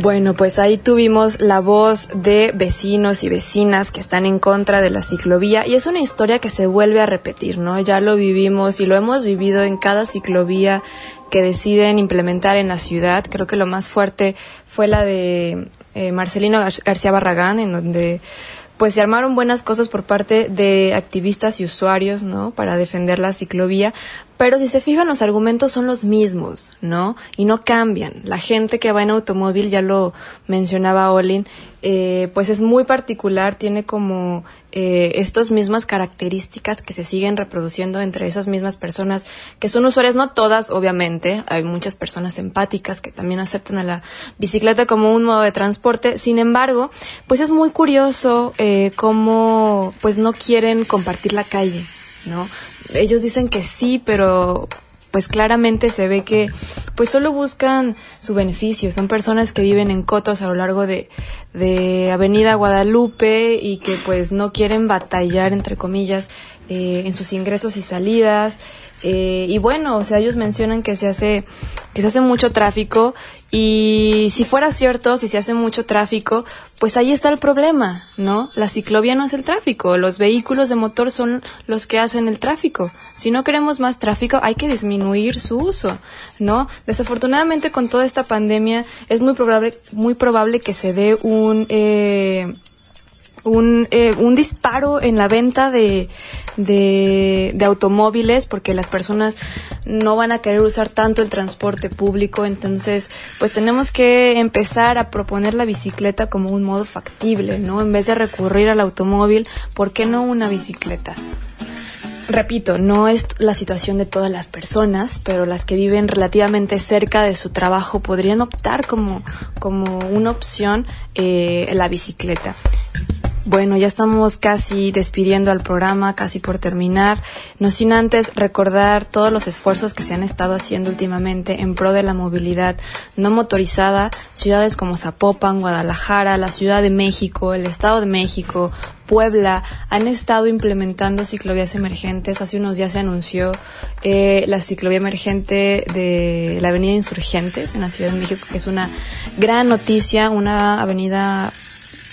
Bueno, pues ahí tuvimos la voz de vecinos y vecinas que están en contra de la ciclovía y es una historia que se vuelve a repetir, ¿no? Ya lo vivimos y lo hemos vivido en cada ciclovía que deciden implementar en la ciudad. Creo que lo más fuerte fue la de eh, Marcelino García Barragán, en donde pues se armaron buenas cosas por parte de activistas y usuarios, ¿no? Para defender la ciclovía, pero si se fijan los argumentos son los mismos, ¿no? Y no cambian. La gente que va en automóvil, ya lo mencionaba Olin, eh, pues es muy particular, tiene como eh, estas mismas características que se siguen reproduciendo entre esas mismas personas que son usuarias, no todas, obviamente, hay muchas personas empáticas que también aceptan a la bicicleta como un modo de transporte, sin embargo, pues es muy curioso eh, cómo pues no quieren compartir la calle, ¿no? Ellos dicen que sí, pero pues claramente se ve que pues solo buscan su beneficio. Son personas que viven en cotos a lo largo de, de Avenida Guadalupe y que pues no quieren batallar, entre comillas, eh, en sus ingresos y salidas. Eh, y bueno, o sea, ellos mencionan que se hace, que se hace mucho tráfico y si fuera cierto, si se hace mucho tráfico, pues ahí está el problema, ¿no? La ciclovía no es el tráfico, los vehículos de motor son los que hacen el tráfico. Si no queremos más tráfico, hay que disminuir su uso, ¿no? Desafortunadamente con toda esta pandemia es muy probable, muy probable que se dé un, eh, un, eh, un disparo en la venta de, de, automóviles porque las personas no van a querer usar tanto el transporte público. Entonces, pues tenemos que empezar a proponer la bicicleta como un modo factible, ¿no? En vez de recurrir al automóvil, ¿por qué no una bicicleta? repito, no es la situación de todas las personas, pero las que viven relativamente cerca de su trabajo podrían optar como, como una opción eh, la bicicleta. Bueno, ya estamos casi despidiendo al programa, casi por terminar. No sin antes recordar todos los esfuerzos que se han estado haciendo últimamente en pro de la movilidad no motorizada. Ciudades como Zapopan, Guadalajara, la Ciudad de México, el Estado de México, Puebla han estado implementando ciclovías emergentes. Hace unos días se anunció eh, la ciclovía emergente de la Avenida Insurgentes en la Ciudad de México, que es una gran noticia, una avenida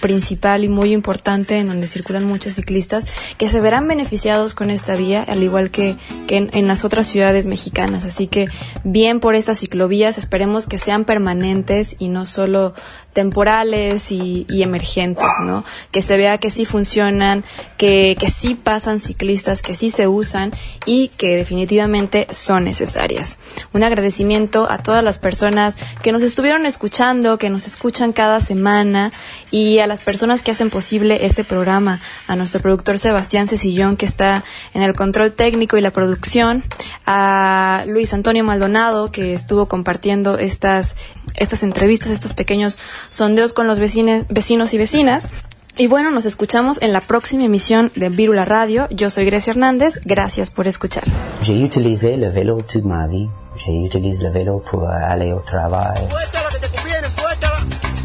principal y muy importante en donde circulan muchos ciclistas que se verán beneficiados con esta vía, al igual que, en, en, las otras ciudades mexicanas. Así que bien por estas ciclovías, esperemos que sean permanentes y no solo temporales y, emergentes, ¿no? Que se vea que sí funcionan, que, que sí pasan ciclistas, que sí se usan y que definitivamente son necesarias. Un agradecimiento a todas las personas que nos estuvieron escuchando, que nos escuchan cada semana y a las personas que hacen posible este programa, a nuestro productor Sebastián Cecillón que está en el control técnico y la producción, a Luis Antonio Maldonado que estuvo compartiendo estas, estas entrevistas, estos pequeños sondeos con los vecines, vecinos y vecinas. Y bueno, nos escuchamos en la próxima emisión de Virula Radio. Yo soy Grecia Hernández. Gracias por escuchar. J'ai utilisé le vélo toute ma vie. J'utilise le vélo pour aller au travail.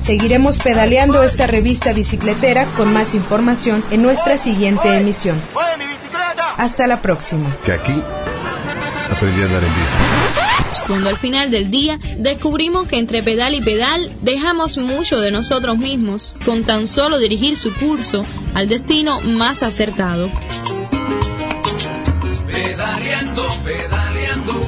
Seguiremos pedaleando esta revista bicicletera con más información en nuestra siguiente emisión. Hasta la próxima. Que aquí aprendí a andar en bici. Cuando al final del día descubrimos que entre pedal y pedal dejamos mucho de nosotros mismos con tan solo dirigir su curso al destino más acertado. Pedaleando, pedaleando,